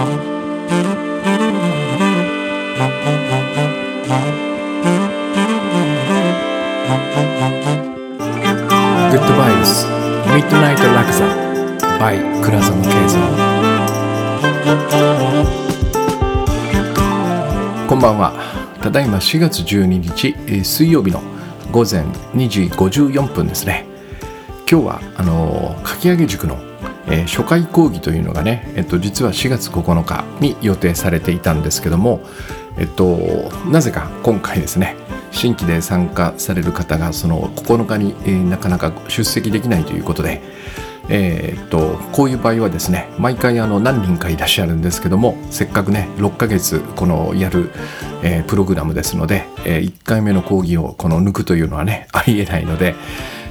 グッドバイブスミッドナイトラクザ by 倉園慶三こんばんはただいま4月12日、えー水曜日の午前2時54分ですね今日はあのーかき上げ塾の、えー初回講義というのがね、えっと、実は4月9日に予定されていたんですけども、えっと、なぜか今回ですね新規で参加される方がその9日に、えーなかなか出席できないということで、えーっとこういう場合はですね毎回あの何人かいらっしゃるんですけどもせっかくね6ヶ月このやる、えープログラムですので、え1回目の講義をこの抜くというのはねありえないので、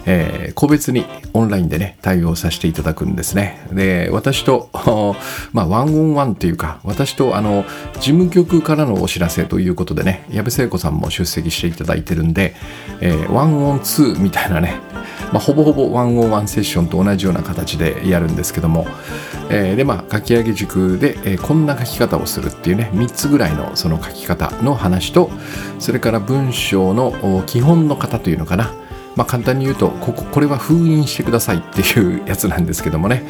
えー個別にオンラインでね対応させていただくんですね。で私と まあワンオンワンっていうか私とあの事務局からのお知らせということでね矢部聖子さんも出席していただいてるんで、えーワンオンツーみたいなねまあ、ほぼほぼワンオンワンセッションと同じような形でやるんですけども、えーでまあ書き上げ塾で、えーこんな書き方をするっていうね3つぐらいのその書き方の話とそれから文章の基本の型というのかなまあ、簡単に言うとこここれは封印してくださいっていうやつなんですけどもね。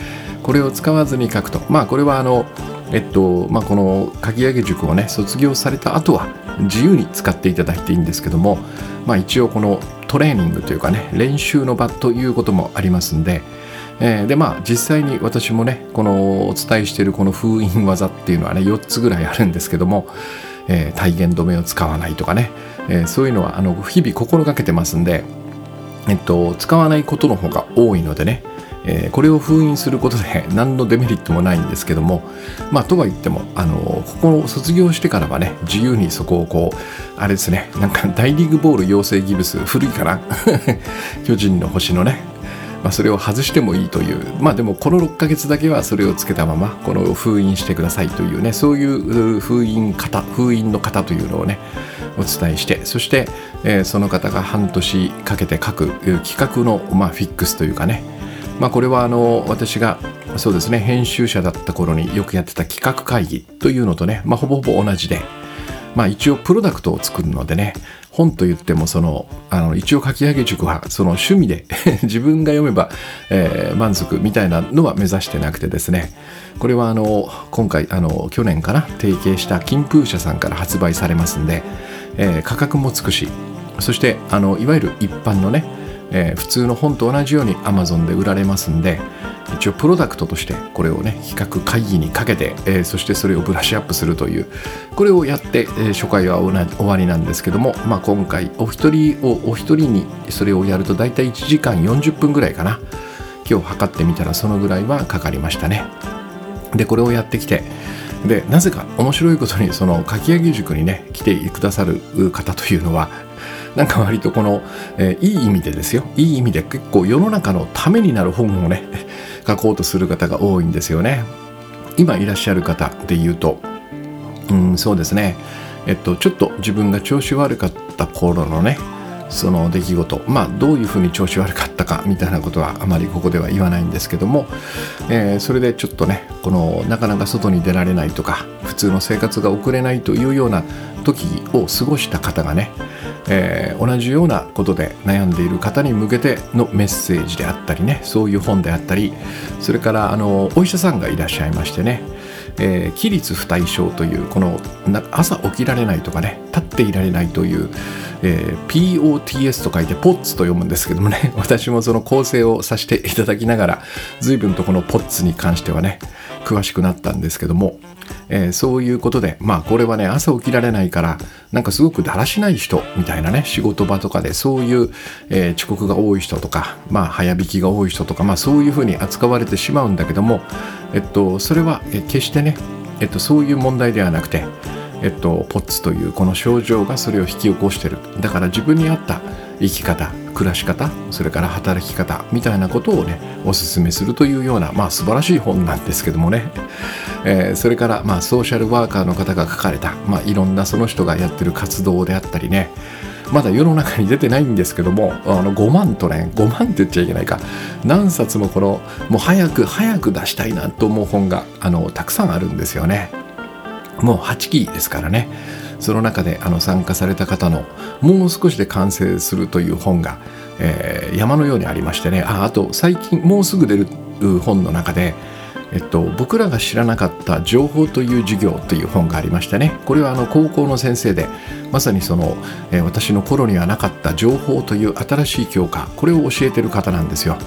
これを使わずに書くと。まあこれはあのえっとまあこの書き上げ塾をね卒業された後は自由に使っていただいていいんですけどもまあ一応このトレーニングというかね練習の場ということもありますんでえーでまあ実際に私もねこのお伝えしているこの封印技っていうのはね4つぐらいあるんですけども、えー体言止めを使わないとかね、えーそういうのはあの日々心がけてますんでえっと、使わないことの方が多いのでね、えーこれを封印することで 何のデメリットもないんですけどもまあとは言ってもあのここを卒業してからはね自由にそこをこうあれですねなんか大リーグボール養成ギブス古いかな？巨人の星のねまあ、それを外してもいいというまあでもこの6ヶ月だけはそれをつけたままこの封印してくださいというねそういう封印型封印の型というのをねお伝えしてそして、えーその方が半年かけて書く企画の、まあ、フィックスというかね。まあこれはあの私がそうですね編集者だった頃によくやってた企画会議というのとね、まあ、ほぼほぼ同じでまあ一応プロダクトを作るのでね本と言ってもそのあの一応書き上げ塾はその趣味で 自分が読めば、えー満足みたいなのは目指してなくてですね。これはあの今回あの去年かな提携した金風社さんから発売されますんで、えー価格もつくしそしてあのいわゆる一般のねえー普通の本と同じように Amazon で売られますんで一応プロダクトとしてこれをね企画会議にかけて、えーそしてそれをブラッシュアップするというこれをやって、えー初回は終わりなんですけども、まあ、今回お一人をお一人にそれをやると大体1時間40分ぐらいかな。今日測ってみたらそのぐらいはかかりましたね。でこれをやってきてでなぜか面白いことにその書き上げ塾にね来てくださる方というのはなんか割とこの、えーいい意味でですよ。いい意味で結構世の中のためになる本をね 書こうとする方が多いんですよね。今いらっしゃる方で言うと。うんそうですね。えっとちょっと自分が調子悪かった頃のねその出来事まあどういうふうに調子悪かったかみたいなことはあまりここでは言わないんですけども、えーそれでちょっとねこのなかなか外に出られないとか普通の生活が送れないというような時を過ごした方がね、えー同じようなことで悩んでいる方に向けてのメッセージであったりねそういう本であったりそれからあのお医者さんがいらっしゃいましてねえー起立不対症というこの朝起きられないとかね立っていられないという、えー POTS と書いてポッツと読むんですけどもね 私もその構成をさせていただきながら随分とこのポッツに関してはね詳しくなったんですけども、えーそういうことでまあこれはね朝起きられないからなんかすごくだらしない人みたいなね仕事場とかでそういう、えー遅刻が多い人とかまあ早引きが多い人とかまあそういうふうに扱われてしまうんだけどもえっとそれはえ決してねえっとそういう問題ではなくてえっと、ポッツというこの症状がそれを引き起こしてる。だから自分に合った生き方暮らし方それから働き方みたいなことをねお勧めするというようなまあ素晴らしい本なんですけどもね、えーそれからまあソーシャルワーカーの方が書かれた、まあ、いろんなその人がやってる活動であったりね。まだ世の中に出てないんですけどもあの5万とね5万って言っちゃいけないか。何冊もこのもう早く早く出したいなと思う本があのたくさんあるんですよね。もう8期ですからね。その中であの参加された方のもう少しで完成するという本が、えー、山のようにありましてね。ああと最近もうすぐ出る本の中でえっと、僕らが知らなかった情報という授業という本がありましてね。これはあの高校の先生でまさにその、えー、私の頃にはなかった情報という新しい教科これを教えてる方なんですよ。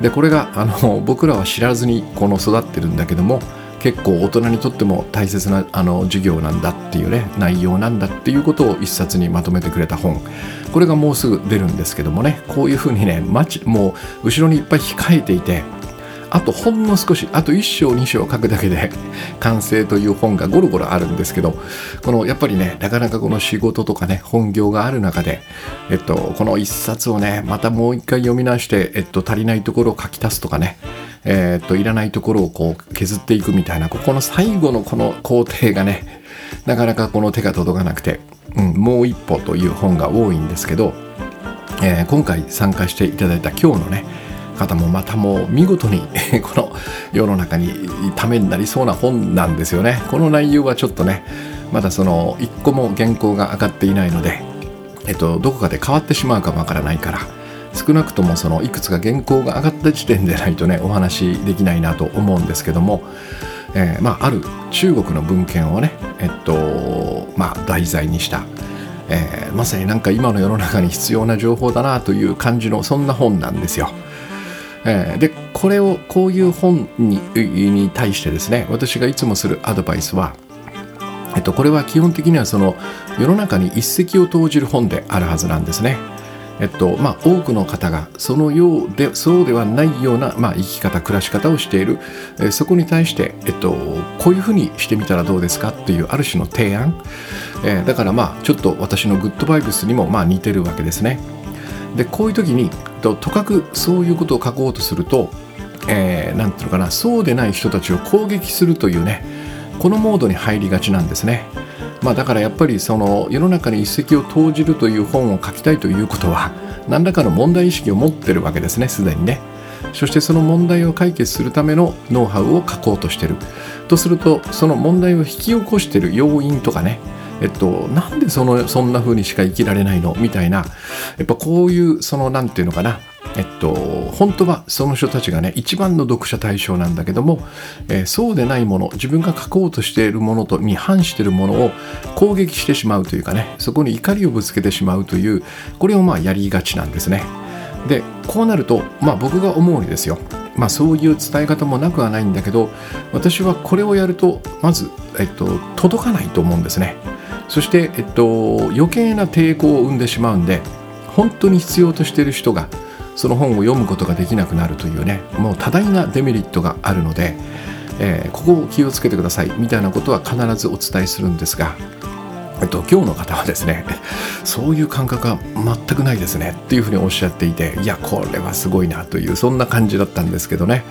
でこれがあの僕らは知らずにこの育ってるんだけども結構大人にとっても大切なあの授業なんだっていうね内容なんだっていうことを一冊にまとめてくれた本。これがもうすぐ出るんですけどもねこういうふうにねもう後ろにいっぱい控えていてあとほんの少しあと1章2章書くだけで完成という本がゴロゴロあるんですけどこのやっぱりねなかなかこの仕事とかね本業がある中で、えっと、この1冊をねまたもう一回読み直して、えっと、足りないところを書き足すとかねえー、っといらないところをこう削っていくみたいなここの最後のこの工程がねなかなかこの手が届かなくて、うん、もう一歩という本が多いんですけど、えー、今回参加していただいた今日のね方もまたもう見事に この世の中にためになりそうな本なんですよね。この内容はちょっとねまだその一個も原稿が上がっていないので、えっと、どこかで変わってしまうかもわからないから少なくともそのいくつか原稿が上がった時点でないとねお話できないなと思うんですけども、えー、まあ、ある中国の文献をねえっとまあ題材にした、えー、まさになんか今の世の中に必要な情報だなという感じのそんな本なんですよ。え、でこれをこういう本にに対してですね私がいつもするアドバイスはえっと、これは基本的にはその世の中に一石を投じる本であるはずなんですね。えっとまあ、多くの方がそのようでそうではないような、まあ、生き方暮らし方をしている、えそこに対して、えっと、こういうふうにしてみたらどうですか？っていうある種の提案、えー、だからまあちょっと私のグッドバイブスにもまあ似てるわけですね。でこういう時にととかくそういうことを書こうとすると何、えー、ていうのかな？そうでない人たちを攻撃するというね。このモードに入りがちなんですね。まあ、だからやっぱりその世の中に一石を投じるという本を書きたいということは何らかの問題意識を持ってるわけですねすでにね。そしてその問題を解決するためのノウハウを書こうとしてる。とするとその問題を引き起こしてる要因とかねえっと、なんでそのそんな風にしか生きられないの？みたいな。やっぱこういうその何て言うのかな。えっと、本当はその人たちがね一番の読者対象なんだけども、えー、そうでないもの自分が書こうとしているものとに反しているものを攻撃してしまうというかねそこに怒りをぶつけてしまうというこれをまあやりがちなんですね。でこうなると、まあ、僕が思うにですよ。まあ、そういう伝え方もなくはないんだけど私はこれをやるとまず、えっと、届かないと思うんですね。そして、えっと、余計な抵抗を生んでしまうんで本当に必要としている人がその本を読むことができなくなるというねもう多大なデメリットがあるので、えー、ここを気をつけてくださいみたいなことは必ずお伝えするんですが、えっと、今日の方はですね そういう感覚は全くないですねっていうふうにおっしゃっていていやこれはすごいなというそんな感じだったんですけどね。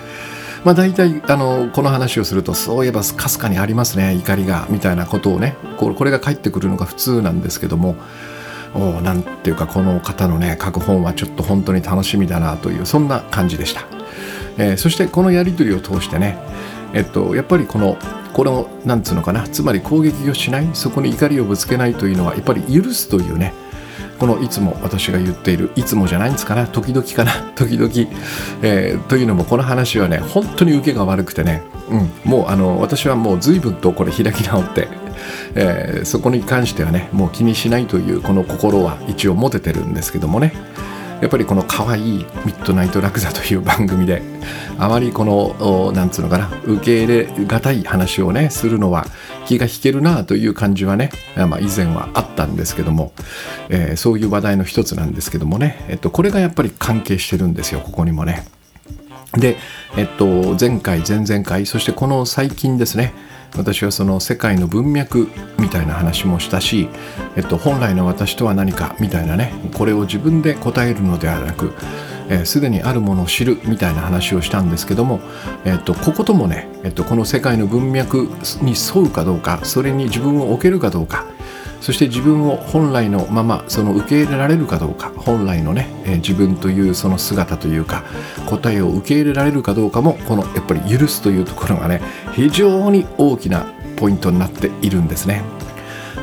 まあ、大体あのこの話をするとそういえばかすかにありますね怒りがみたいなことをねこれが返ってくるのが普通なんですけどもおなんていうかこの方のね書く本はちょっと本当に楽しみだなというそんな感じでした、えー、そしてこのやり取りを通してねえっとやっぱりこのこのなんつうのかなつまり攻撃をしないそこに怒りをぶつけないというのはやっぱり許すというねこのいつも私が言っているいつもじゃないんですかな時々かな 時々、えー、というのもこの話はね本当に受けが悪くてね、うん、もうあの私はもう随分とこれ開き直ってえー、そこに関してはねもう気にしないというこの心は一応持ててるんですけどもね。やっぱりこの可愛いミッドナイトラクザという番組であまりこのなんつうのかな受け入れがたい話をねするのは気が引けるなという感じはね、まあ、以前はあったんですけども、えー、そういう話題の一つなんですけどもね、えっと、これがやっぱり関係してるんですよここにもね。で、えっと、前回前々回そしてこの最近ですね私はその世界の文脈みたいな話もしたし、えっと、本来の私とは何かみたいなねこれを自分で答えるのではなくすで、にあるものを知るみたいな話をしたんですけども、えっと、ここともね、えっと、この世界の文脈に沿うかどうかそれに自分を置けるかどうかそして自分を本来のままその受け入れられるかどうか本来のね、えー、自分というその姿というか答えを受け入れられるかどうかもこのやっぱり許すというところがね非常に大きなポイントになっているんですね。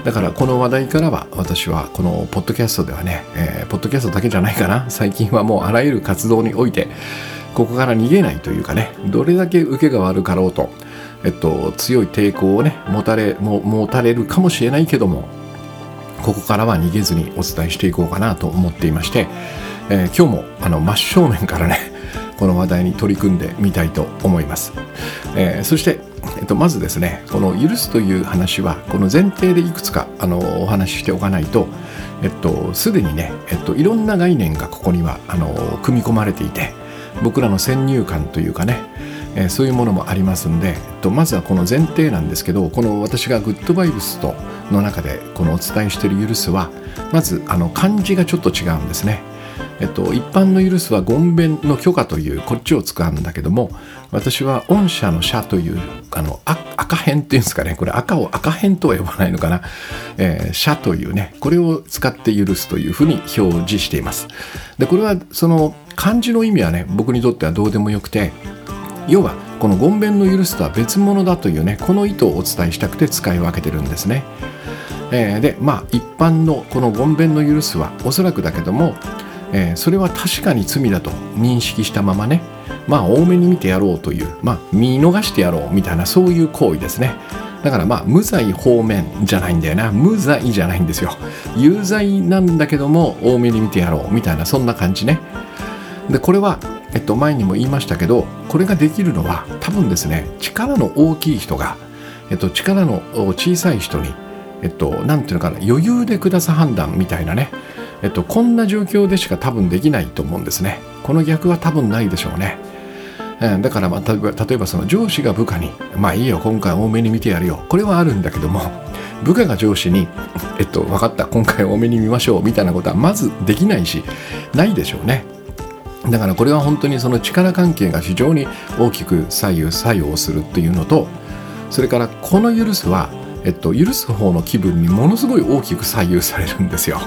だからこの話題からは私はこのポッドキャストではね、えー、ポッドキャストだけじゃないかな最近はもうあらゆる活動においてここから逃げないというかねどれだけ受けが悪かろうと、えっと、強い抵抗をね持たれも持たれるかもしれないけどもここからは逃げずにお伝えしていこうかなと思っていまして、えー、今日もあの真正面からね この話題に取り組んでみたいと思います、えー、そして、えっと、まずですねこの「許す」という話はこの前提でいくつかあのお話ししておかないとえっとすでにね、えっと、いろんな概念がここにはあの組み込まれていて僕らの先入観というかねえー、そういうものもありますんで、えっと、まずはこの前提なんですけどこの私がグッドバイブスとの中でこのお伝えしている許すはまずあの漢字がちょっと違うんですね。えっと、一般の許すは言弁の許可というこっちを使うんだけども私は御社の社というあの赤辺っていうんですかね。これ赤を赤辺とは呼ばないのかな、えー、社というねこれを使って許すというふうに表示しています。でこれはその漢字の意味はね僕にとってはどうでもよくて要はこの言弁の許すとは別物だというねこの意図をお伝えしたくて使い分けてるんですね。えー、でまあ一般のこの言弁の許すはおそらくだけども、えー、それは確かに罪だと認識したままねまあ多めに見てやろうというまあ見逃してやろうみたいなそういう行為ですね。だからまあ無罪方面じゃないんだよな無罪じゃないんですよ有罪なんだけども多めに見てやろうみたいなそんな感じねでこれはえっと、前にも言いましたけどこれができるのは多分ですね力の大きい人が、えっと、力の小さい人にえっと、なんていうのかな余裕で下す判断みたいなね、えっと、こんな状況でしか多分できないと思うんですね。この逆は多分ないでしょうね、えだから、まあ、例えば例えばその上司が部下にまあいいよ今回多めに見てやるよ。これはあるんだけども部下が上司にえっと分かった今回多めに見ましょうみたいなことはまずできないしないでしょうね。だからこれは本当にその力関係が非常に大きく左右作用するっていうのとそれからこの許すは、えっと、許す方の気分にものすごい大きく左右されるんですよ。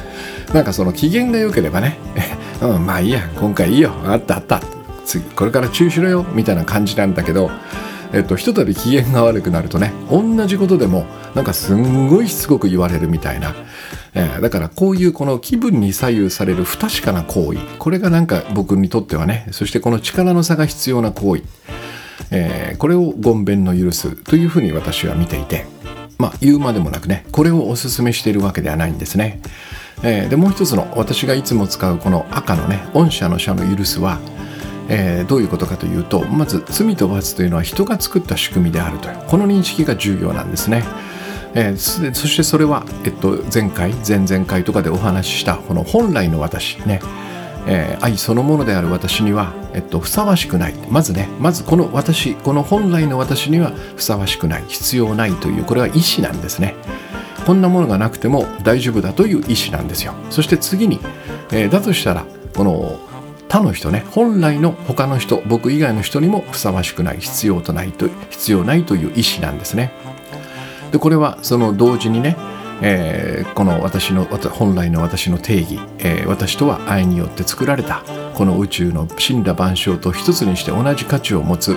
なんかその機嫌が良ければね、うん、まあいいや、今回いいよ、あったあった、次、これから中止しろよ、みたいな感じなんだけど、えっと、ひとたび機嫌が悪くなるとね、同じことでも、なんかすんごいしつこく言われるみたいな、えー、だからこういうこの気分に左右される不確かな行為。これがなんか僕にとってはねそしてこの力の差が必要な行為、えー、これを言弁の許すというふうに私は見ていて。まあ言うまでもなくねこれをお勧めしているわけではないんですね、えー、でもう一つの私がいつも使うこの赤のね御社の社の許すはえー、どういうことかというとまず罪と罰というのは人が作った仕組みであるというこの認識が重要なんですね。えー、そしてそれは、えっと、前回前々回とかでお話ししたこの本来の私ね、えー、愛そのものである私には、えっと、ふさわしくない。まずねまずこの私この本来の私にはふさわしくない。必要ないというこれは意思なんですね。こんなものがなくても大丈夫だという意思なんですよ。そして次に、えー、だとしたらこの他の人ね本来の他の人僕以外の人にもふさわしくない必要とないと必要ないという意思なんですね。でこれはその同時にね、えー、この私の本来の私の定義、えー、私とは愛によって作られたこの宇宙の死んだ万象と一つにして同じ価値を持つ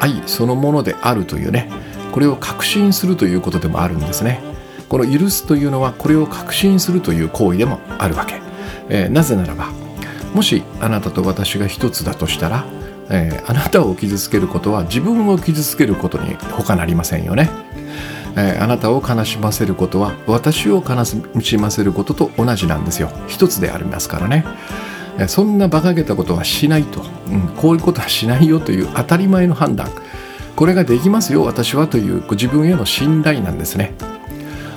愛そのものであるというねこれを確信するということでもあるんですね。この許すというのはこれを確信するという行為でもあるわけ、えー、なぜならばもしあなたと私が一つだとしたら、えー、あなたを傷つけることは自分を傷つけることに他なりませんよね。えー、あなたを悲しませることは私を悲しませることと同じなんですよ。一つでありますからね、そんな馬鹿げたことはしないと、うん、こういうことはしないよという当たり前の判断。これができますよ私はという自分への信頼なんですね。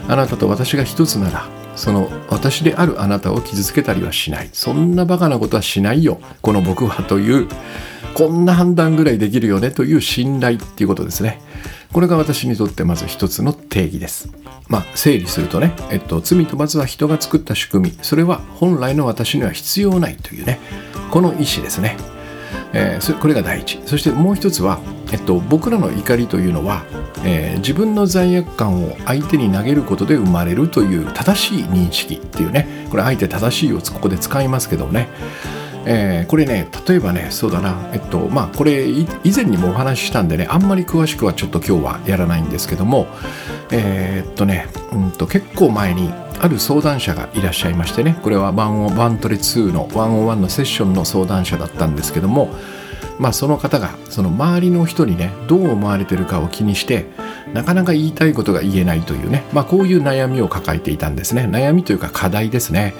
あなたと私が一つならその私であるあなたを傷つけたりはしない。そんなバカなことはしないよ。この僕はというこんな判断ぐらいできるよね。という信頼っていうことですね。これが私にとってまず一つの定義です。まあ、整理するとね、えっと、罪と罰は人が作った仕組み、それは本来の私には必要ないというね、この意思ですね。えー、これが第一。そしてもう一つは、えっと、僕らの怒りというのは、えー、自分の罪悪感を相手に投げることで生まれるという正しい認識っていうね。これあえて正しいをここで使いますけどもね。えー、これね例えばねそうだな。えっとまあこれ以前にもお話ししたんでねあんまり詳しくはちょっと今日はやらないんですけども。えー、っとねうんと結構前にある相談者がいらっしゃいましてね。これはワンワントレ2の101のセッションの相談者だったんですけどもまあその方がその周りの人にねどう思われてるかを気にしてなかなか言いたいことが言えないというね。まあこういう悩みを抱えていたんですね。悩みというか課題ですね。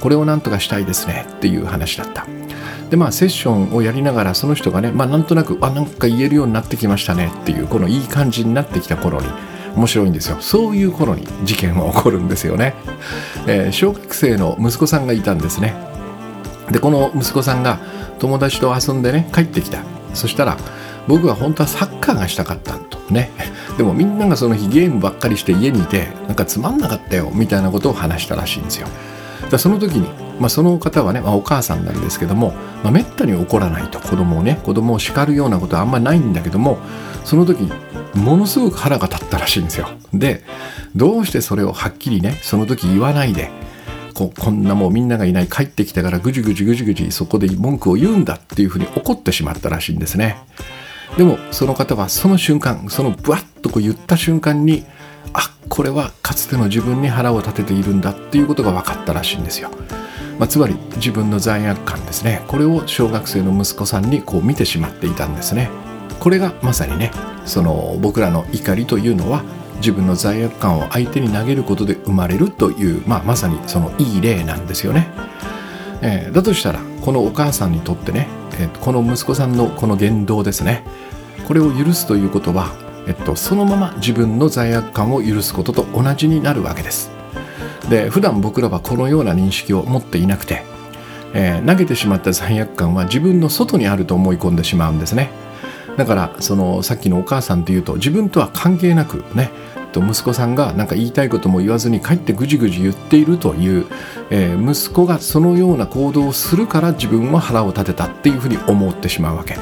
これを何とかしたいですね。っていう話だった。でまあセッションをやりながらその人がねまあなんとなくあなんか言えるようになってきましたね。っていうこのいい感じになってきた頃に面白いんですよ。そういう頃に事件は起こるんですよね、えー、小学生の息子さんがいたんですね。でこの息子さんが友達と遊んでね帰ってきた。そしたら僕は本当はサッカーがしたかったとね。でもみんながその日ゲームばっかりして家にいてなんかつまんなかったよみたいなことを話したらしいんですよ。だその時に、まあ、その方はね、まあ、お母さんなんですけども、まあ、めったに怒らないと。子供をね子供を叱るようなことはあんまないんだけどもその時ものすごく腹が立ったらしいんですよ。でどうしてそれをはっきりねその時言わないでここんなもうみんながいない帰ってきたからぐじぐじぐじぐじそこで文句を言うんだっていうふうに怒ってしまったらしいんですね。でもその方はその瞬間そのブワッとこう言った瞬間にあこれはかつての自分に腹を立てているんだっていうことが分かったらしいんですよ、まあ、つまり自分の罪悪感ですね。これを小学生の息子さんにこう見てしまっていたんですね。これがまさにねその僕らの怒りというのは自分の罪悪感を相手に投げることで生まれるという、まあ、まさにそのいい例なんですよね、えー、だとしたらこのお母さんにとってね、えー、この息子さんのこの言動ですね。これを許すということは、えっと、そのまま自分の罪悪感を許すことと同じになるわけです。で普段僕らはこのような認識を持っていなくて、えー、投げてしまった罪悪感は自分の外にあると思い込んでしまうんですね。だからそのさっきのお母さんというと自分とは関係なくね息子さんが何か言いたいことも言わずに帰ってぐじぐじ言っているという、えー、息子がそのような行動をするから自分は腹を立てたっていうふうに思ってしまうわけ。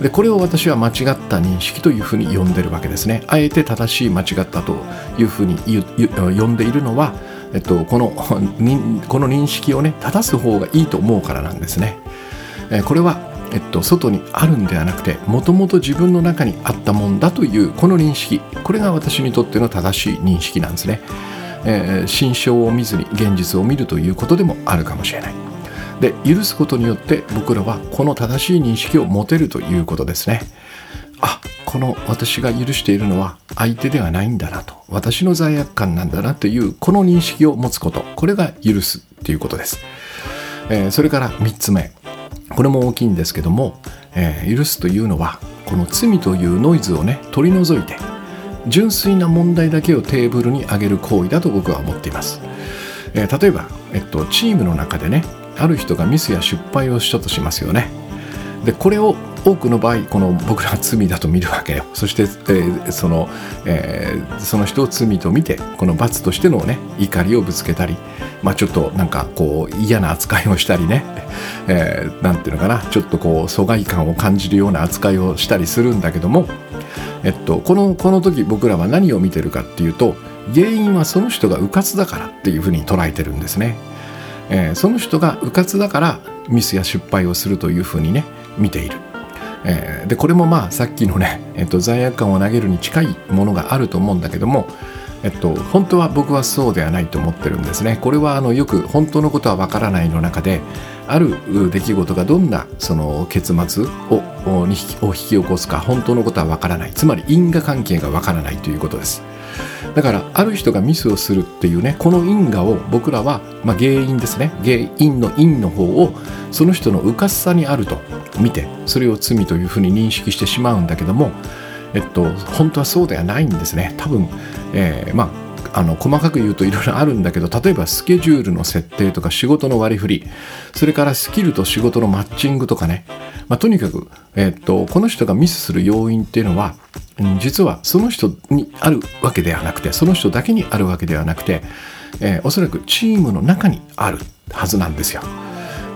でこれを私は間違った認識というふうに呼んでるわけですね。あえて正しい間違ったというふうに呼んでいるのは、えっと、この この認識をね正す方がいいと思うからなんですね、えー、これはえっと、外にあるんではなくてもともと自分の中にあったもんだというこの認識。これが私にとっての正しい認識なんですね、えー、心象を見ずに現実を見るということでもあるかもしれない。で許すことによって僕らはこの正しい認識を持てるということですね。あこの私が許しているのは相手ではないんだなと。私の罪悪感なんだなというこの認識を持つこと。これが許すということです、えー、それから3つ目。これも大きいんですけども、えー、許すというのはこの罪というノイズをね取り除いて純粋な問題だけをテーブルに上げる行為だと僕は思っています、えー、例えば、えっと、チームの中でねある人がミスや失敗をしたとしますよね。でこれを多くの場合この僕らは罪だと見るわけよそして、えー、その、えー、その人を罪と見てこの罰としてのね怒りをぶつけたりまあちょっとなんかこう嫌な扱いをしたりね何、えー、ていうのかなちょっとこう疎外感を感じるような扱いをしたりするんだけどもえっとこのこの時僕らは何を見てるかっていうと原因はその人が迂闊だからっていうふうに捉えてるんですね。えー、その人が迂闊だからミスや失敗をするというふうにね見ている。えー、でこれもまあさっきのね、えっと、罪悪感を投げるに近いものがあると思うんだけども、えっと、本当は僕はそうではないと思ってるんですね。これはあのよく本当のことはわからないの中である出来事がどんなその結末をを引き起こすか本当のことはわからないつまり因果関係がわからないということです。だからある人がミスをするっていうねこの因果を僕らは、まあ、原因ですね原因の因の方をその人のうかすさにあると見てそれを罪というふうに認識してしまうんだけどもえっと本当はそうではないんですね。多分、えー、まああの細かく言うといろいろあるんだけど例えばスケジュールの設定とか仕事の割り振りそれからスキルと仕事のマッチングとかね、まあ、とにかく、えっとこの人がミスする要因っていうのは実はその人にあるわけではなくてその人だけにあるわけではなくて、えー、おそらくチームの中にあるはずなんですよ。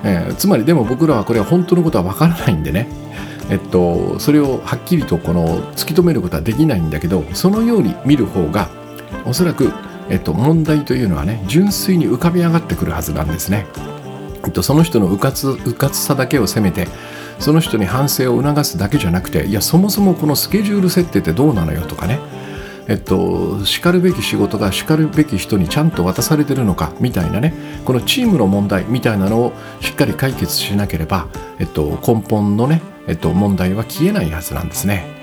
えー、つまりでも僕らはこれは本当のことはわからないんでねえっと、それをはっきりとこの突き止めることはできないんだけどそのように見る方がおそらく、えっと、問題というのはね純粋に浮かび上がってくるはずなんですね。えっと、その人のうかつうかつさだけを責めてその人に反省を促すだけじゃなくていやそもそもこのスケジュール設定ってどうなのよとかねえっと、しかるべき仕事がしかるべき人にちゃんと渡されてるのかみたいなねこのチームの問題みたいなのをしっかり解決しなければ、えっと、根本のね、えっと、問題は消えないはずなんですね。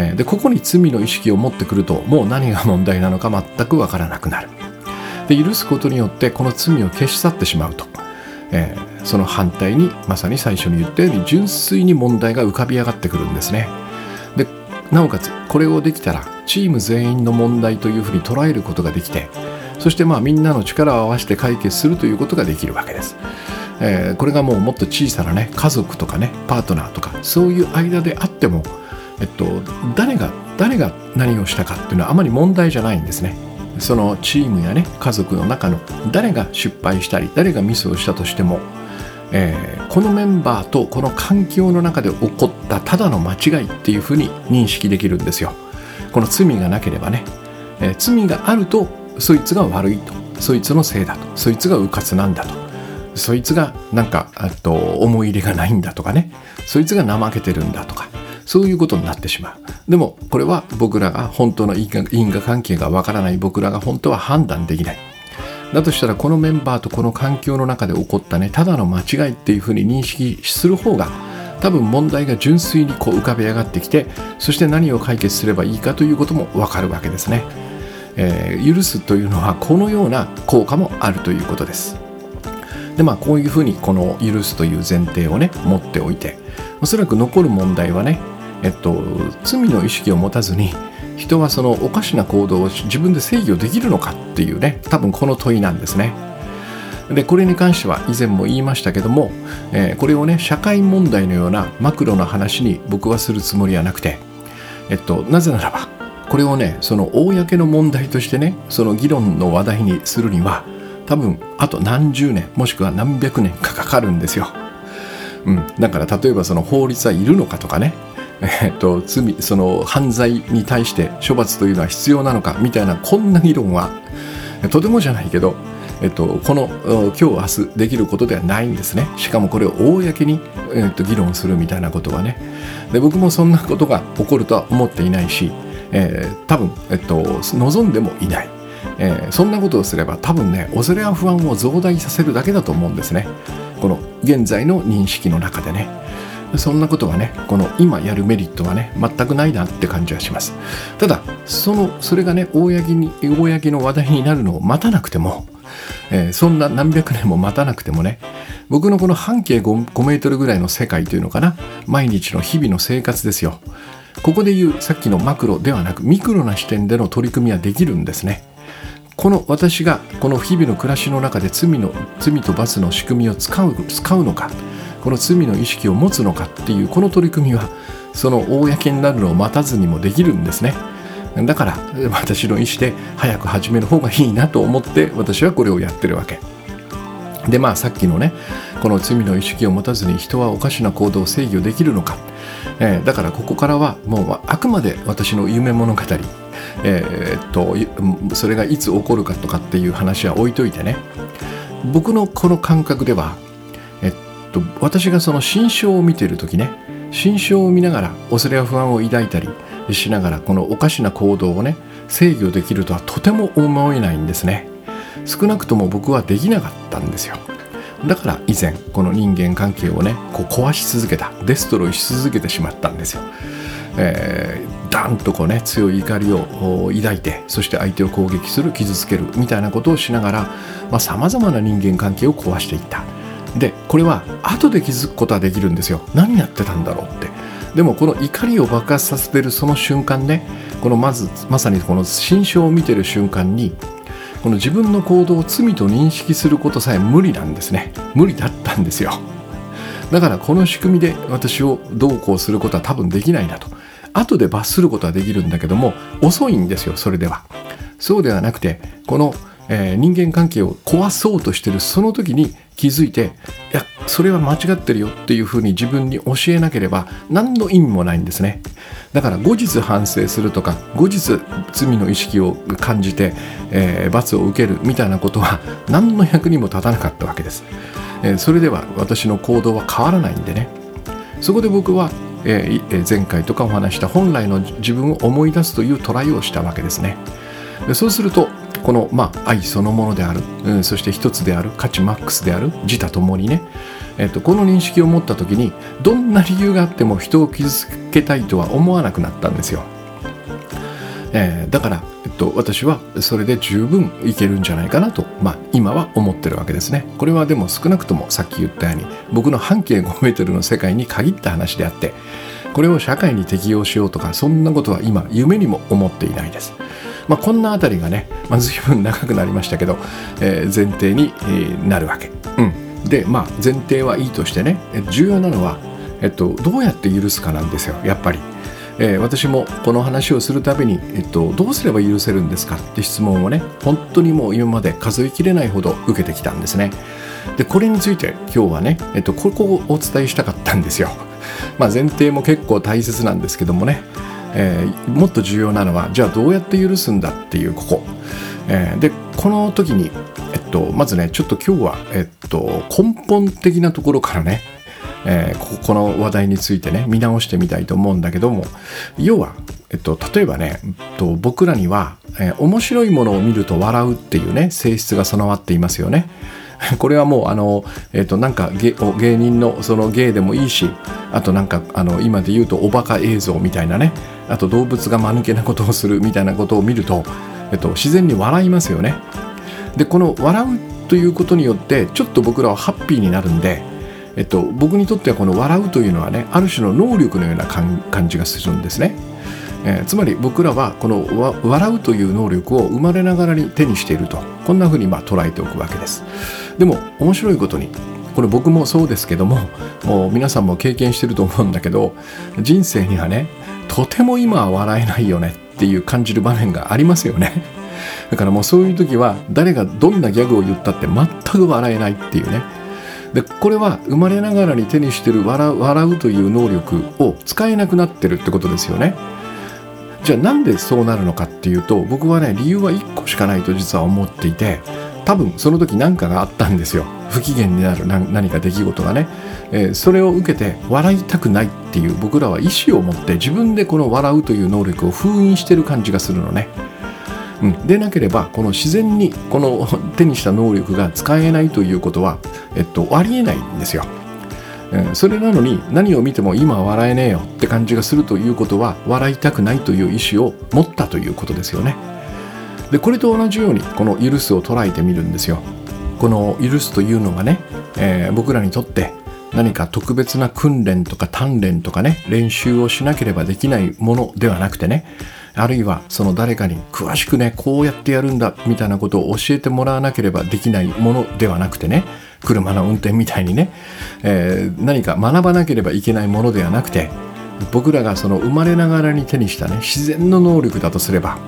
えでここに罪の意識を持ってくるともう何が問題なのか全くわからなくなる。で許すことによってこの罪を消し去ってしまうと。えー、その反対にまさに最初に言ったように純粋に問題が浮かび上がってくるんですね。でなおかつこれをできたらチーム全員の問題というふうに捉えることができてそしてまあみんなの力を合わせて解決するということができるわけです。えー、これがもうもっと小さなね家族とかねパートナーとかそういう間であっても、えっと、誰が誰が何をしたかっていうのはあまり問題じゃないんですね。そのチームやね家族の中の誰が失敗したり誰がミスをしたとしても、えー、このメンバーとこの環境の中で起こったただの間違いっていうふうに認識できるんですよ。この罪がなければね、えー、罪があるとそいつが悪いと。そいつのせいだと。そいつが迂闊なんだと。そいつがなんかと思い入れがないんだとかね。そいつが怠けてるんだとか。そういうことになってしまう。でもこれは僕らが本当の因果関係がわからない僕らが本当は判断できない。だとしたらこのメンバーとこの環境の中で起こったねただの間違いっていうふうに認識する方が多分問題が純粋にこう浮かび上がってきてそして何を解決すればいいかということもわかるわけですね、えー、許すというのはこのような効果もあるということです。でまあこういうふうにこの許すという前提をね持っておいておそらく残る問題はねえっと、罪の意識を持たずに人はそのおかしな行動を自分で制御できるのかっていうね多分この問いなんですね。でこれに関しては以前も言いましたけども、えー、これをね社会問題のようなマクロな話に僕はするつもりはなくて、えっと、なぜならばこれをねその公の問題としてねその議論の話題にするには多分あと何十年もしくは何百年かかかるんですよ。うん、だから例えばその法律はいるのかとかねえっと、罪その犯罪に対して処罰というのは必要なのかみたいなこんな議論はとてもじゃないけど、えっと、この今日明日できることではないんですね。しかもこれを公に、えっと、議論するみたいなことはね。で僕もそんなことが起こるとは思っていないし、えー、多分、えっと、望んでもいない、えー、そんなことをすれば多分ね恐れや不安を増大させるだけだと思うんですね。この現在の認識の中でね。そんなことはねこの今やるメリットはね全くないなって感じはします。ただそのそれがね公に公の話題になるのを待たなくても、えー、そんな何百年も待たなくてもね僕のこの半径 5, 5メートルぐらいの世界というのかな毎日の日々の生活ですよ。ここで言うさっきのマクロではなくミクロな視点での取り組みはできるんですね。この私がこの日々の暮らしの中で罪の罪と罰の仕組みを使う使うのかこの罪の意識を持つのかっていうこの取り組みはその公になるのを待たずにもできるんですね。だから私の意思で早く始める方がいいなと思って私はこれをやってるわけ。でまあさっきのねこの罪の意識を持たずに人はおかしな行動を制御できるのか、えー、だからここからはもうあくまで私の夢物語。えー、っとそれがいつ起こるかとかっていう話は置いといてね。僕のこの感覚ではと私がその心象を見ている時ね心象を見ながら恐れや不安を抱いたりしながらこのおかしな行動をね制御できるとはとても思えないんですね。少なくとも僕はできなかったんですよ。だから以前この人間関係をねこう壊し続けたデストロイし続けてしまったんですよ、えー、ダンとこうね強い怒りを抱いてそして相手を攻撃する傷つけるみたいなことをしながらさまざ、まな人間関係を壊していった。でこれは後で気づくことはできるんですよ。何やってたんだろうって。でもこの怒りを爆発させてるその瞬間ねこのまずまさにこの心象を見てる瞬間にこの自分の行動を罪と認識することさえ無理なんですね。無理だったんですよ。だからこの仕組みで私をどうこうすることは多分できないなと。後で罰することはできるんだけども遅いんですよそれでは。そうではなくてこのえー、人間関係を壊そうとしてるその時に気づいていやそれは間違ってるよっていうふうに自分に教えなければ何の意味もないんですね。だから後日反省するとか後日罪の意識を感じて、えー、罰を受けるみたいなことは 何の役にも立たなかったわけです、えー、それでは私の行動は変わらないんでね。そこで僕は、えー、前回とかお話した本来の自分を思い出すというトライをしたわけですね。そうするとこの、まあ、愛そのものである、うん、そして一つである。価値マックスである。自他ともにね、えっと、この認識を持った時にどんな理由があっても人を傷つけたいとは思わなくなったんですよ、えー、だから、えっと、私はそれで十分いけるんじゃないかなと、まあ、今は思ってるわけですね。これはでも少なくともさっき言ったように僕の半径5メートルの世界に限った話であってこれを社会に適用しようとかそんなことは今夢にも思っていないです。まあ、こんなあたりがね、まあ、随分長くなりましたけど、えー、前提に、なるわけ。うん、で、まあ、前提はいいとしてね重要なのは、えっと、どうやって許すかなんですよやっぱり。えー、私もこの話をするたびに、えっと、どうすれば許せるんですかって質問をね本当にもう今まで数えきれないほど受けてきたんですねでこれについて今日はね、えっと、ここをお伝えしたかったんですよまあ前提も結構大切なんですけどもねえー、もっと重要なのはじゃあどうやって許すんだっていうここ、えー、でこの時に、えっと、まずねちょっと今日は、えっと、根本的なところからね、えー、ここの話題についてね見直してみたいと思うんだけども要は、えっと、例えばね、えっと、僕らには、えー、面白いものを見ると笑うっていうね性質が備わっていますよね。これはもうあの、えー、となんか芸人のその芸でもいいしあとなんかあの今で言うとおバカ映像みたいなねあと動物が間抜けなことをするみたいなことを見ると、えっと、自然に笑いますよね。でこの笑うということによってちょっと僕らはハッピーになるんで、えっと、僕にとってはこの笑うというのはねある種の能力のような感じがするんですね。えー、つまり僕らはこの笑うという能力を生まれながらに手にしているとこんなふうにまあ捉えておくわけですでも面白いことにこれ僕もそうですけどももう皆さんも経験してると思うんだけど人生にはねとても今は笑えないよねっていう感じる場面がありますよね。だからもうそういう時は誰がどんなギャグを言ったって全く笑えないっていうね。でこれは生まれながらに手にしてる笑うという能力を使えなくなってるってことですよね。じゃあなんでそうなるのかっていうと僕はね理由は1個しかないと実は思っていて多分その時何かがあったんですよ不機嫌になる何か出来事がね、えー、それを受けて笑いたくないっていう僕らは意思を持って自分でこの笑うという能力を封印してる感じがするのね。うん、でなければこの自然にこの 手にした能力が使えないということは、えっと、ありえないんですよ。それなのに何を見ても今笑えねえよって感じがするということは笑いたくないという意思を持ったということですよね。でこれと同じようにこの許すを捉えてみるんですよ。この許すというのがね、えー、僕らにとって何か特別な訓練とか鍛錬とかね練習をしなければできないものではなくてねあるいはその誰かに詳しくねこうやってやるんだみたいなことを教えてもらわなければできないものではなくてね車の運転みたいにね、えー、何か学ばなければいけないものではなくて僕らがその生まれながらに手にしたね自然の能力だとすれば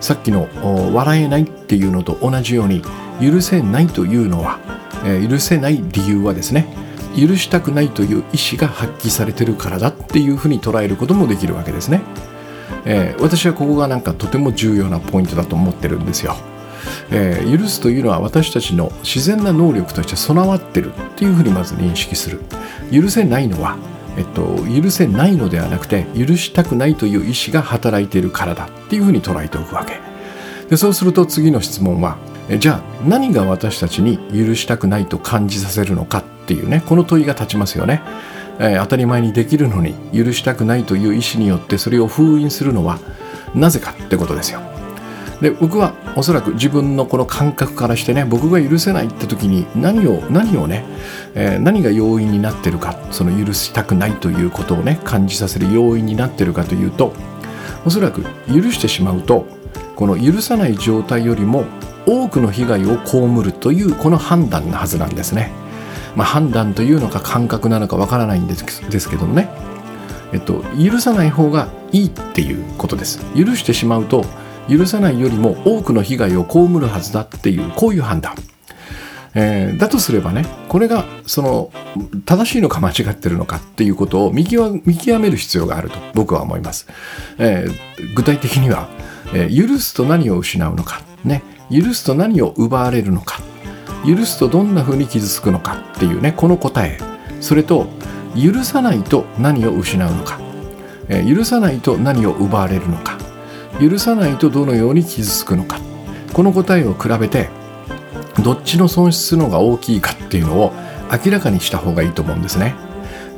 さっきの笑えないっていうのと同じように許せないというのは、えー、許せない理由はですね許したくないという意思が発揮されてるからだっていうふうに捉えることもできるわけですね、えー、私はここがなんかとても重要なポイントだと思ってるんですよ。えー、許すというのは私たちの自然な能力として備わってるっていうふうにまず認識する。許せないのは、えっと、許せないのではなくて許したくないという意思が働いているからだっていうふうに捉えておくわけ。でそうすると次の質問はじゃあ何が私たちに許したくないと感じさせるのかっていうねこの問いが立ちますよね、えー、当たり前にできるのに許したくないという意思によってそれを封印するのはなぜかってことですよ。で僕はおそらく自分のこの感覚からしてね僕が許せないって時に何を何をね、えー、何が要因になってるかその許したくないということをね感じさせる要因になってるかというとおそらく許してしまうとこの許さない状態よりも多くの被害を被るというこの判断なはずなんですね。まあ、判断というのか感覚なのかわからないんですですけどもね、えっと、許さない方がいいっていうことです。許してしまうと許さないよりも多くの被害を被るはずだっていうこういう判断。えー、だとすればねこれがその正しいのか間違ってるのかっていうことを見極める必要があると僕は思います、えー、具体的には、えー、許すと何を失うのか、ね、許すと何を奪われるのか許すとどんな風に傷つくのかっていうねこの答え。それと許さないと何を失うのか、え、許さないと何を奪われるのか。許さないとどのように傷つくのか。この答えを比べてどっちの損失のが大きいかっていうのを明らかにした方がいいと思うんですね。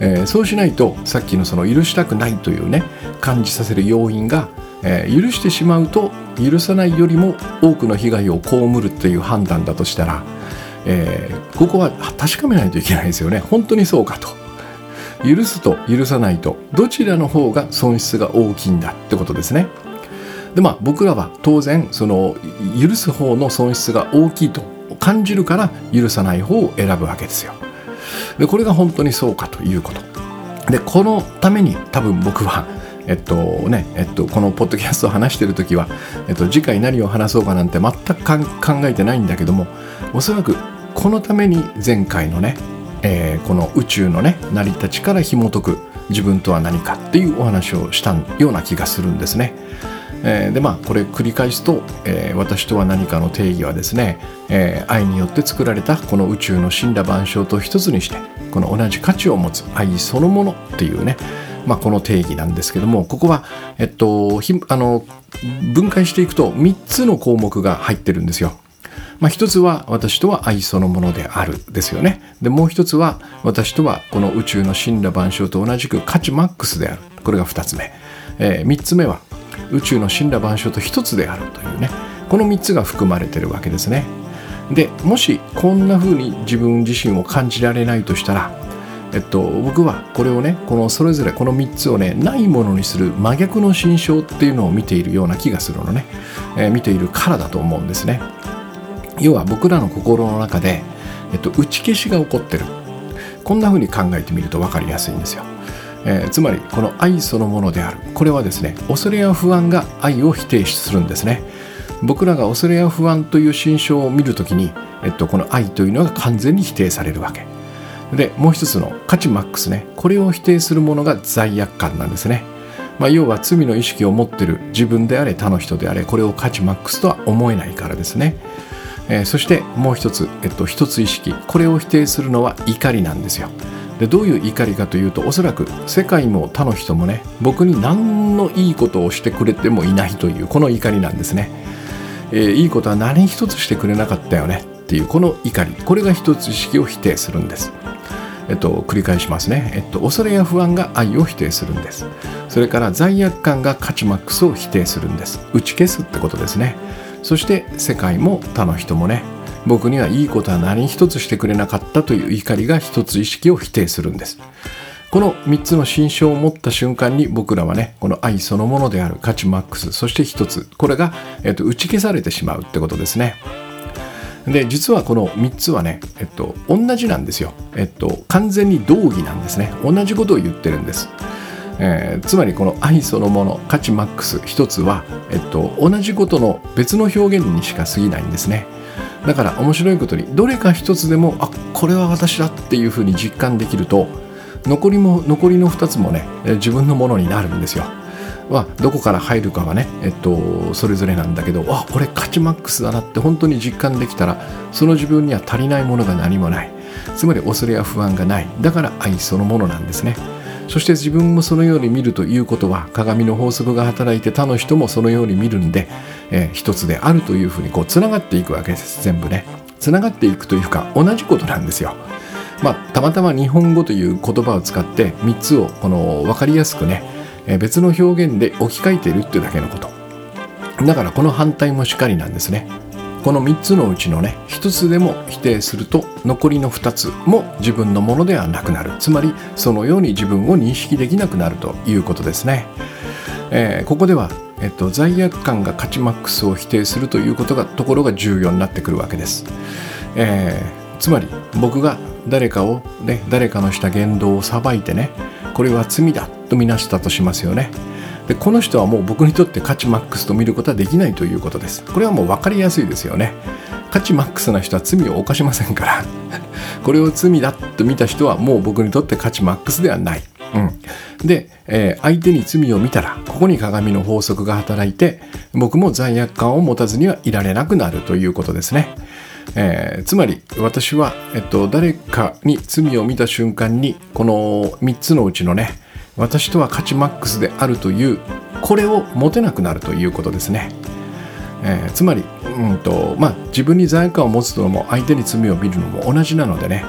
えー、そうしないとさっきのその許したくないというね感じさせる要因が、えー、許してしまうと許さないよりも多くの被害を被るっていう判断だとしたら、えー、ここは確かめないといけないですよね。本当にそうかと。許すと許さないとどちらの方が損失が大きいんだってことですね。でまあ僕らは当然その許す方の損失が大きいと感じるから許さない方を選ぶわけですよ。でこれが本当にそうかということ。でこのために多分僕は えっとねえっと、このポッドキャストを話してる時は、えっと、次回何を話そうかなんて全く考えてないんだけどもおそらくこのために前回のね、えー、この宇宙のね成り立ちから紐解く自分とは何かっていうお話をしたような気がするんですね。えー、でまあこれ繰り返すと、えー、私とは何かの定義はですね、えー、愛によって作られたこの宇宙の神羅万象と一つにしてこの同じ価値を持つ愛そのものっていうねまあ、この定義なんですけどもここは、えっと、あの分解していくと3つの項目が入ってるんですよ。まあ、一つは私とは愛そのものであるですよね。でもう一つは私とはこの宇宙の神羅万象と同じく価値マックスである。これが2つ目。えー、3つ目は宇宙の神羅万象と一つであるというね。この3つが含まれてるわけですね。でもしこんな風に自分自身を感じられないとしたらえっと、僕はこれをねこのそれぞれこの3つをねないものにする真逆の心象っていうのを見ているような気がするのね、えー、見ているからだと思うんですね。要は僕らの心の中で、えっと、打ち消しが起こってる。こんな風に考えてみると分かりやすいんですよ。えー、つまりこの愛そのものである。これはですね恐れや不安が愛を否定するんですね。僕らが恐れや不安という心象を見るときに、えっと、この愛というのが完全に否定されるわけ。でもう一つの価値マックスね。これを否定するものが罪悪感なんですね、まあ、要は罪の意識を持ってる自分であれ他の人であれこれを価値マックスとは思えないからですね。えー、そしてもう一つ、えっと、一つ意識。これを否定するのは怒りなんですよ。でどういう怒りかというとおそらく世界も他の人もね僕に何のいいことをしてくれてもいないというこの怒りなんですね、えー、いいことは何一つしてくれなかったよねっていうこの怒り。これが一つ意識を否定するんです。えっと、繰り返しますね、えっと、恐れや不安が愛を否定するんです。それから罪悪感が価値マックスを否定するんです。打ち消すってことですね。そして世界も他の人もね僕にはいいことは何一つしてくれなかったという怒りが一つ意識を否定するんです。この3つの心象を持った瞬間に僕らはねこの愛そのものである価値マックスそして一つこれが、えっと、打ち消されてしまうってことですね。で実はこの3つはね、えっと、同じなんですよ、えっと、完全に同義なんですね。同じことを言ってるんです。えー、つまりこの愛そのもの価値マックス一つは、えっと、同じことの別の表現にしか過ぎないんですね。だから面白いことにどれか一つでもあこれは私だっていうふうに実感できると残りも残りの2つもね自分のものになるんですよ。はどこから入るかはね、えっと、それぞれなんだけどあこれ価値マックスだなって本当に実感できたらその自分には足りないものが何もないつまり恐れや不安がないだから愛そのものなんですね。そして自分もそのように見るということは鏡の法則が働いて他の人もそのように見るんで、えー、一つであるというふうにこうつながっていくわけです。全部ね。つながっていくというか同じことなんですよ。まあたまたま日本語という言葉を使って3つをこの分かりやすくね、えー、別の表現で置き換えているっていうだけのこと。だからこの反対もしかりなんですね。この3つのうちのね1つでも否定すると残りの2つも自分のものではなくなる。つまりそのように自分を認識できなくなるということですね、えー、ここでは、えっと、罪悪感が価値マックスを否定するということがところが重要になってくるわけです、えー、つまり僕が誰かを、ね、誰かのした言動を裁いてねこれは罪だとみなしたとしますよね。でこの人はもう僕にとって価値マックスと見ることはできないということです。これはもう分かりやすいですよね。価値マックスな人は罪を犯しませんから。これを罪だと見た人はもう僕にとって価値マックスではない、うん、で、えー、相手に罪を見たらここに鏡の法則が働いて僕も罪悪感を持たずにはいられなくなるということですね。えー、つまり私は、えっと、誰かに罪を見た瞬間にこの3つのうちのね私とは価値マックスであるというこれを持てなくなるということですね、えー、つまり、うんとまあ、自分に罪悪感を持つのも相手に罪を見るのも同じなのでね、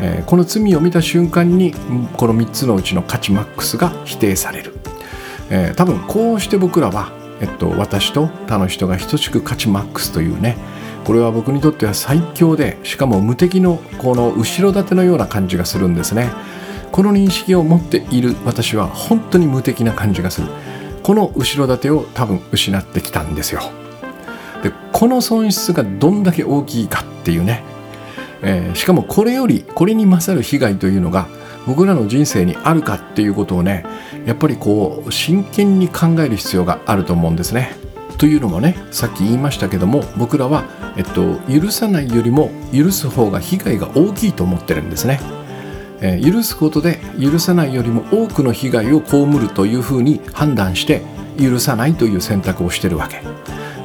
えー、この罪を見た瞬間にこの3つのうちの価値マックスが否定される、えー、多分こうして僕らは、えっと、私と他の人が等しく価値マックスというねこれは僕にとっては最強でしかも無敵のこの後ろ盾のような感じがするんですね。この認識を持っている私は本当に無敵な感じがする。この後ろ盾を多分失ってきたんですよ。でこの損失がどんだけ大きいかっていうね、えー、しかもこれよりこれに勝る被害というのが僕らの人生にあるかっていうことをねやっぱりこう真剣に考える必要があると思うんですね。というのもねさっき言いましたけども僕らはえっと、許さないよりも許す方が被害が大きいと思ってるんですね。えー、許すことで許さないよりも多くの被害を被るというふうに判断して許さないという選択をしてるわけ。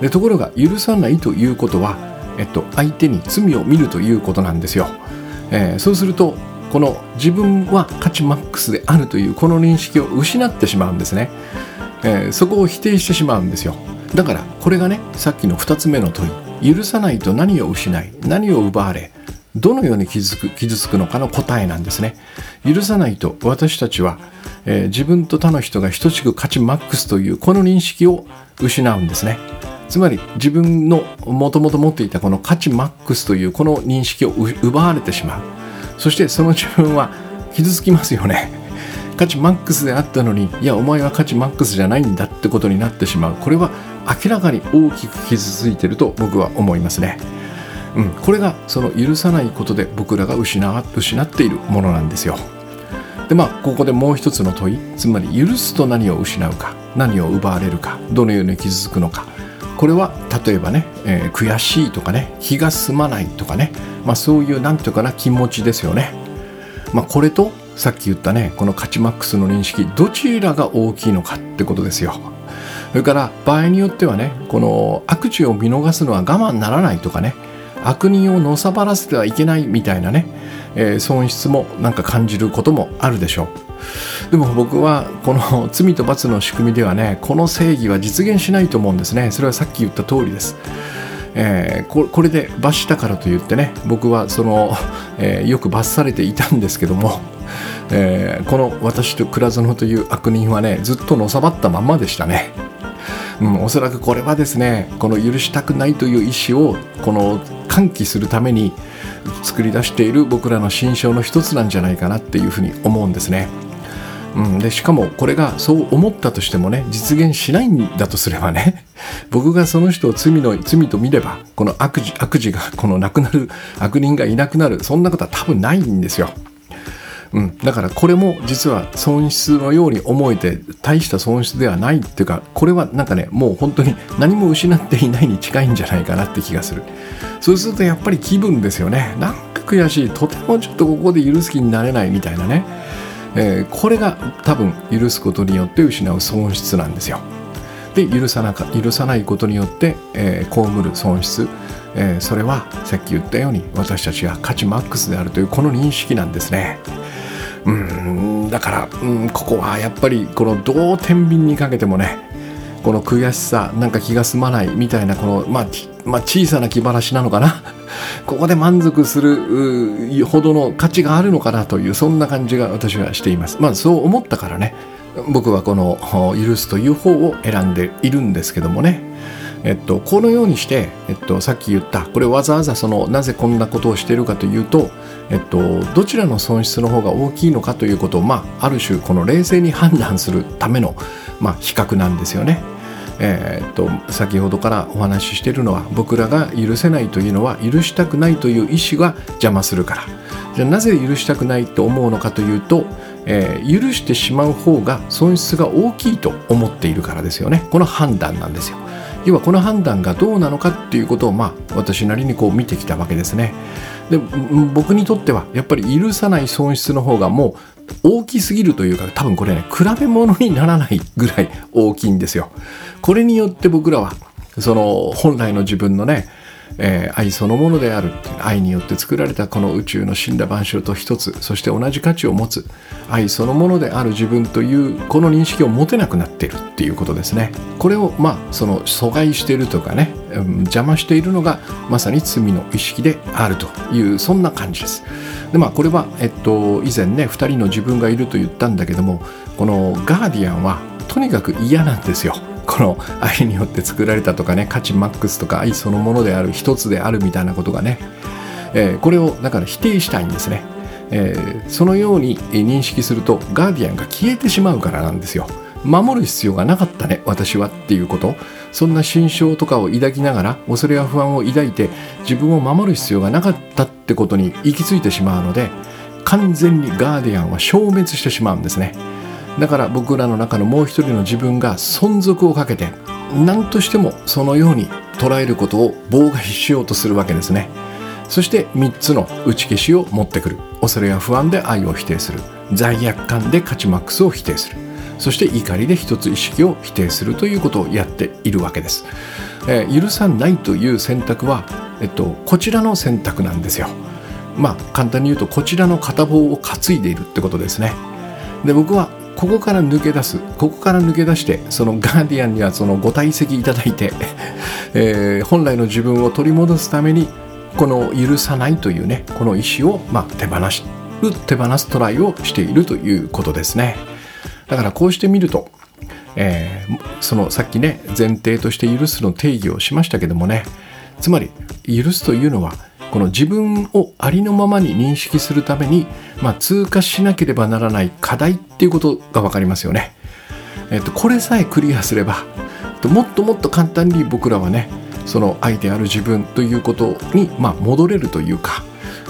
でところが許さないということは、えっと、相手に罪を見るということなんですよ、えー、そうするとこの自分は価値マックスであるというこの認識を失ってしまうんですね、えー、そこを否定してしまうんですよ。だからこれがねさっきの2つ目の問い。許さないと何を失い何を奪われどのように傷つく傷つくのかの答えなんですね。許さないと私たちは、えー、自分と他の人が等しく価値マックスというこの認識を失うんですね。つまり自分のもともと持っていたこの価値マックスというこの認識を奪われてしまう。そしてその自分は傷つきますよね。価値マックスであったのにいやお前は価値マックスじゃないんだってことになってしまう。これは明らかに大きく傷ついてると僕は思いますね。うん、これがその許さないことで僕らが失失っているものなんですよ。でまあここでもう一つの問いつまり許すと何を失うか何を奪われるかどのように傷つくのかこれは例えばね、えー、悔しいとかね気が済まないとかね、まあ、そういう何て言うかな気持ちですよね。まあ、これとさっき言ったねこの価値マックスの認識どちらが大きいのかってことですよ。それから場合によってはねこの悪事を見逃すのは我慢ならないとかね悪人をのさばらせてはいけないみたいなね、えー、損失もなんか感じることもあるでしょう。でも僕はこの罪と罰の仕組みではねこの正義は実現しないと思うんですね。それはさっき言った通りです。えー、これで罰したからといってね僕はその、えー、よく罰されていたんですけども、えー、この私と倉園という悪人はねずっとのさばったままでしたね。うん、おそらくこれはですねこの許したくないという意思をこの喚起するために作り出している僕らの心象の一つなんじゃないかなっていうふうに思うんですね。うん、でしかもこれがそう思ったとしてもね実現しないんだとすればね 僕がその人を罪の罪と見ればこの悪事悪事がこのなくなる悪人がいなくなるそんなことは多分ないんですよ。うん、だからこれも実は損失のように思えて大した損失ではないっていうかこれはなんかねもう本当に何も失っていないに近いんじゃないかなって気がする。そうするとやっぱり気分ですよね。なんか悔しい。とてもちょっとここで許す気になれないみたいなね、えー、これが多分許すことによって失う損失なんですよ。で許さなか許さないことによって、えー、被る損失。えー、それはさっき言ったように私たちが価値マックスであるというこの認識なんですね。うんだから、うん、ここはやっぱりこのどう天秤にかけてもねこの悔しさなんか気が済まないみたいなこの、まあ、まあ、小さな気晴らしなのかな。ここで満足するほどの価値があるのかなというそんな感じが私はしています。まあそう思ったからね僕はこの許すという方を選んでいるんですけどもね。えっと、このようにして、えっと、さっき言ったこれわざわざそのなぜこんなことをしているかというと、えっと、どちらの損失の方が大きいのかということを、まあ、ある種この冷静に判断するための、まあ、比較なんですよね。えー、っと先ほどからお話ししているのは僕らが許せないというのは許したくないという意思が邪魔するから。じゃあなぜ許したくないと思うのかというとえー、許してしまう方が損失が大きいと思っているからですよね。この判断なんですよ。要はこの判断がどうなのかっていうことをまあ私なりにこう見てきたわけですね。で僕にとってはやっぱり許さない損失の方がもう大きすぎるというか多分これね比べ物にならないぐらい大きいんですよ。これによって僕らはその本来の自分のねえー、愛そのものである。愛によって作られたこの宇宙の死んだ万象と一つ。そして同じ価値を持つ。愛そのものである。自分というこの認識を持てなくなっている。っていうことですね。これをまあその阻害しているとかね、うん、邪魔しているのがまさに罪の意識であるというそんな感じです。でまあこれはえっと以前ね2人の自分がいると言ったんだけどもこのガーディアンはとにかく嫌なんですよ。この愛によって作られたとかね価値マックスとか愛そのものである一つであるみたいなことがね、えー、これをだから否定したいんですね、えー、そのように認識するとガーディアンが消えてしまうからなんですよ。守る必要がなかったね私はっていうこと。そんな心象とかを抱きながら恐れや不安を抱いて自分を守る必要がなかったってことに行き着いてしまうので完全にガーディアンは消滅してしまうんですね。だから僕らの中のもう一人の自分が存続をかけて何としてもそのように捉えることを妨害しようとするわけですね。そして3つの打ち消しを持ってくる。恐れや不安で愛を否定する。罪悪感で価値マックスを否定する。そして怒りで一つ意識を否定するということをやっているわけです、えー、許さないという選択は、えっと、こちらの選択なんですよ。まあ簡単に言うとこちらの片方を担いでいるってことですね。で僕はここから抜け出すここから抜け出してそのガーディアンにはそのご退席いただいて、えー、本来の自分を取り戻すためにこの許さないというねこの意思を、まあ、手放し手放すトライをしているということですね。だからこうしてみると、えー、そのさっきね前提として許すの定義をしましたけどもね。つまり許すというのはこの自分をありのままに認識するために、まあ、通過しなければならない課題っていうことが分かりますよね。えっと、これさえクリアすればもっともっと簡単に僕らはねその愛である自分ということに、まあ、戻れるというか、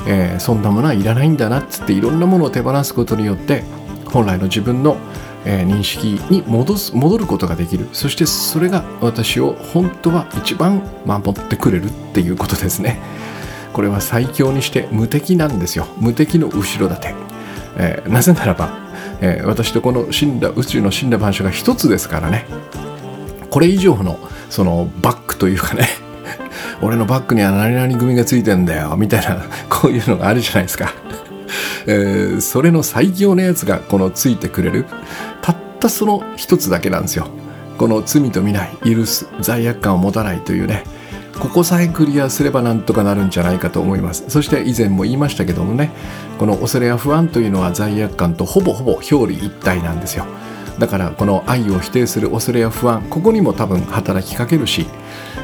えー、そんなものはいらないんだなっつっていろんなものを手放すことによって本来の自分の、えー、認識に戻す戻ることができるそしてそれが私を本当は一番守ってくれるっていうことですね。これは最強にして無敵なんですよ。無敵の後ろ盾、えー、なぜならば、えー、私とこの死んだ宇宙の死んだ番所が一つですからね。これ以上のそのバックというかね。俺のバックには何々組がついてんだよ。みたいなこういうのがあるじゃないですか、えー、それの最強のやつがこのついてくれる。たったその一つだけなんですよ。この罪と見ない許す罪悪感を持たないというね。ここさえクリアすればなんとかなるんじゃないかと思いますそして以前も言いましたけどもねこの恐れや不安というのは罪悪感とほぼほぼ表裏一体なんですよだからこの愛を否定する恐れや不安ここにも多分働きかけるし、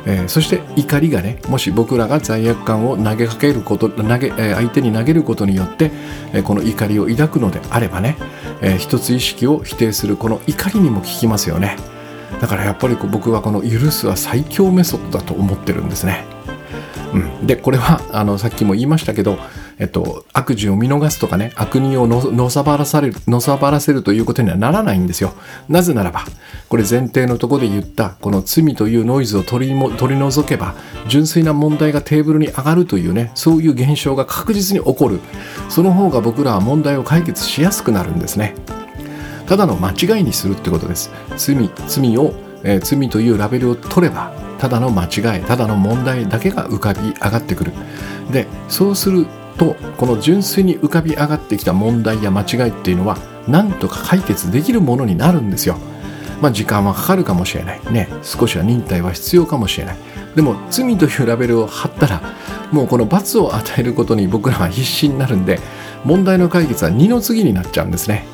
えー、そして怒りがねもし僕らが罪悪感を投げかけること投げ、えー、相手に投げることによって、えー、この怒りを抱くのであればね、えー、一つ意識を否定するこの怒りにも効きますよね。だからやっぱり僕はこの許すは最強メソッドだと思ってるんですね。うん、でこれは あのさっきも言いましたけど、えっと、悪事を見逃すとかね悪人をのさばらされるのさばらせるということにはならないんですよ。なぜならばこれ前提のとこで言ったこの罪というノイズを取りも取り除けば純粋な問題がテーブルに上がるというねそういう現象が確実に起こるその方が僕らは問題を解決しやすくなるんですね。ただの間違いにするってことです。罪罪を、えー、罪というラベルを取ればただの間違いただの問題だけが浮かび上がってくる。でそうするとこの純粋に浮かび上がってきた問題や間違いっていうのはなんとか解決できるものになるんですよ。まあ時間はかかるかもしれない。ね少しは忍耐は必要かもしれない。でも罪というラベルを貼ったらもうこの罰を与えることに僕らは必死になるんで問題の解決は二の次になっちゃうんですね。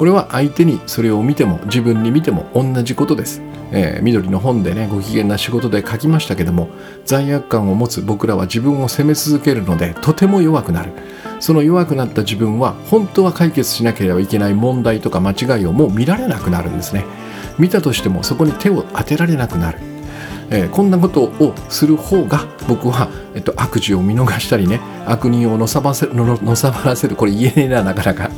これは相手にそれを見ても自分に見ても同じことです。えー、緑の本でねご機嫌な仕事で書きましたけども罪悪感を持つ僕らは自分を責め続けるのでとても弱くなる。その弱くなった自分は本当は解決しなければいけない問題とか間違いをもう見られなくなるんですね。見たとしてもそこに手を当てられなくなる、えー、こんなことをする方が僕は、えっと、悪事を見逃したりね悪人をのさばせののさばらせるこれ言えねえななかなか。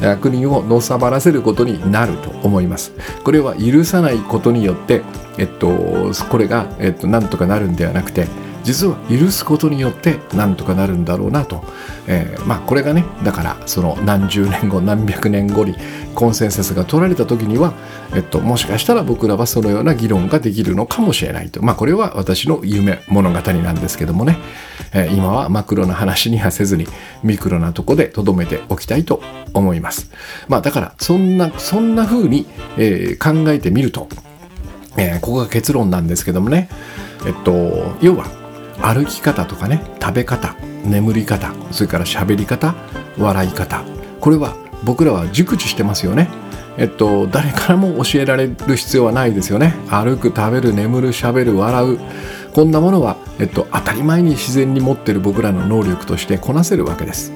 悪人をのさばらせることになると思います。これは許さないことによってえっとこれが、えっと、なんとかなるんではなくて実は許すことによってなんとかなるんだろうなと、えー、まあこれがねだからその何十年後何百年後にコンセンサスが取られた時には、えっと、もしかしたら僕らはそのような議論ができるのかもしれないと。まあこれは私の夢物語なんですけどもね、えー、今はマクロな話にはせずにミクロなとこで留めておきたいと思います。まあだからそんなそんな風に、えー、考えてみると、えー、ここが結論なんですけどもね。えっと要は歩き方とかね食べ方眠り方それから喋り方笑い方。これは僕らは熟知してますよね。えっと誰からも教えられる必要はないですよね。歩く食べる眠る喋る笑う。こんなものは、えっと、当たり前に自然に持ってる僕らの能力としてこなせるわけです、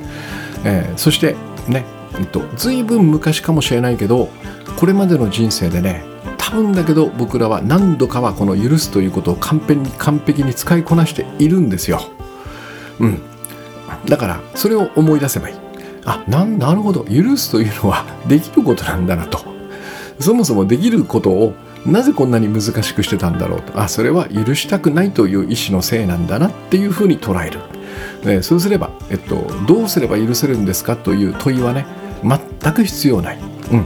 えー、そしてね、えっと、随分昔かもしれないけどこれまでの人生でね多分だけど僕らは何度かはこの許すということを完璧に完璧に使いこなしているんですよ。うん。だからそれを思い出せばいい。あななるほど許すというのはできることなんだなと。そもそもできることをなぜこんなに難しくしてたんだろうとあそれは許したくないという意思のせいなんだなっていうふうに捉える、ね、そうすれば、えっと、どうすれば許せるんですかという問いはね全く必要ない、うん、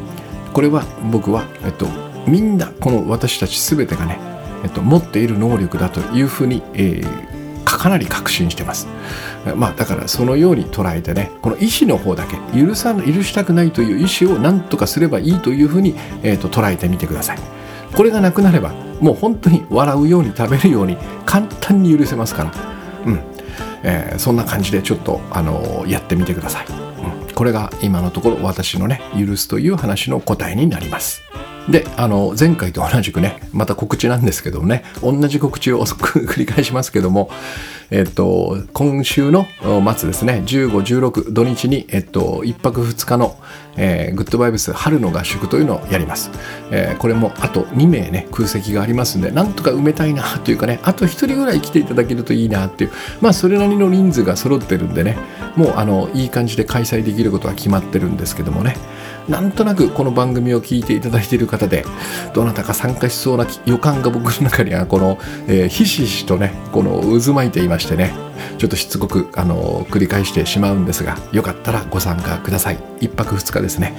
これは僕は、えっと、みんなこの私たち全てがね、えっと、持っている能力だというふうに、えー、かなり確信してます。まあだからそのように捉えてねこの意思の方だけ許さ許したくないという意思を何とかすればいいというふうに、えーと、捉えてみてください。これがなくなればもう本当に笑うように食べるように簡単に許せますから、うんえー、そんな感じでちょっと、あのー、やってみてください、うん。これが今のところ私のね許すという話の答えになります。で、あの、前回と同じくね、また告知なんですけどもね、同じ告知を遅 く繰り返しますけども、えっと、今週の末ですね、15、16土日に、えっと、1泊2日の、えー、グッドバイブス春の合宿というのをやります。えー、これもあと2名ね、空席がありますんで、なんとか埋めたいなというかね、あと1人ぐらい来ていただけるといいなっていう、まあ、それなりの人数が揃ってるんでね、もう、あの、いい感じで開催できることは決まってるんですけどもね、なんとなくこの番組を聞いていただいている方でどなたか参加しそうな予感が僕の中にはこの、えー、ひしひしとねこの渦巻いていましてねちょっとしつこくあの繰り返してしまうんですがよかったらご参加ください。1泊2日ですね。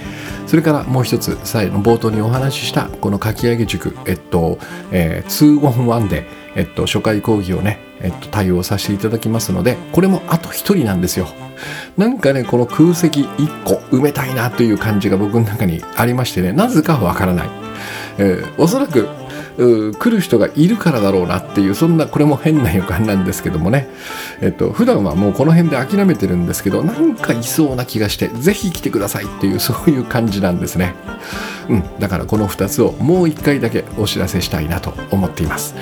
それからもう一つ最後の冒頭にお話ししたこの書き上げ塾えっと、えー、2 on 1でえっと初回講義をねえっと対応させていただきますのでこれもあと1人なんですよ。なんかねこの空席1個埋めたいなという感じが僕の中にありましてねなぜかわからない、えー、おそらく来る人がいるからだろうなっていうそんなこれも変な予感なんですけどもね。えっと普段はもうこの辺で諦めてるんですけどなんかいそうな気がしてぜひ来てくださいっていうそういう感じなんですね。うんだからこの2つをもう1回だけお知らせしたいなと思っています、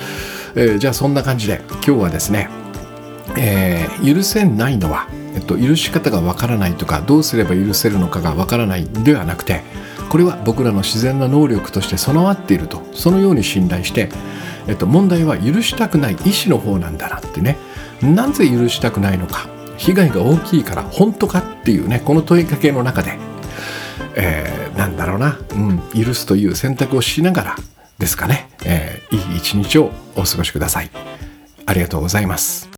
えー、じゃあそんな感じで今日はですね、えー、許せないのはえっと、許し方がわからないとかどうすれば許せるのかがわからないではなくてこれは僕らの自然な能力として備わっているとそのように信頼して、えっと、問題は許したくない意思の方なんだなってね。なぜ許したくないのか被害が大きいから本当かっていうねこの問いかけの中で、えー、なんだろうな、うん、許すという選択をしながらですかね、えー、いい一日をお過ごしください。ありがとうございます。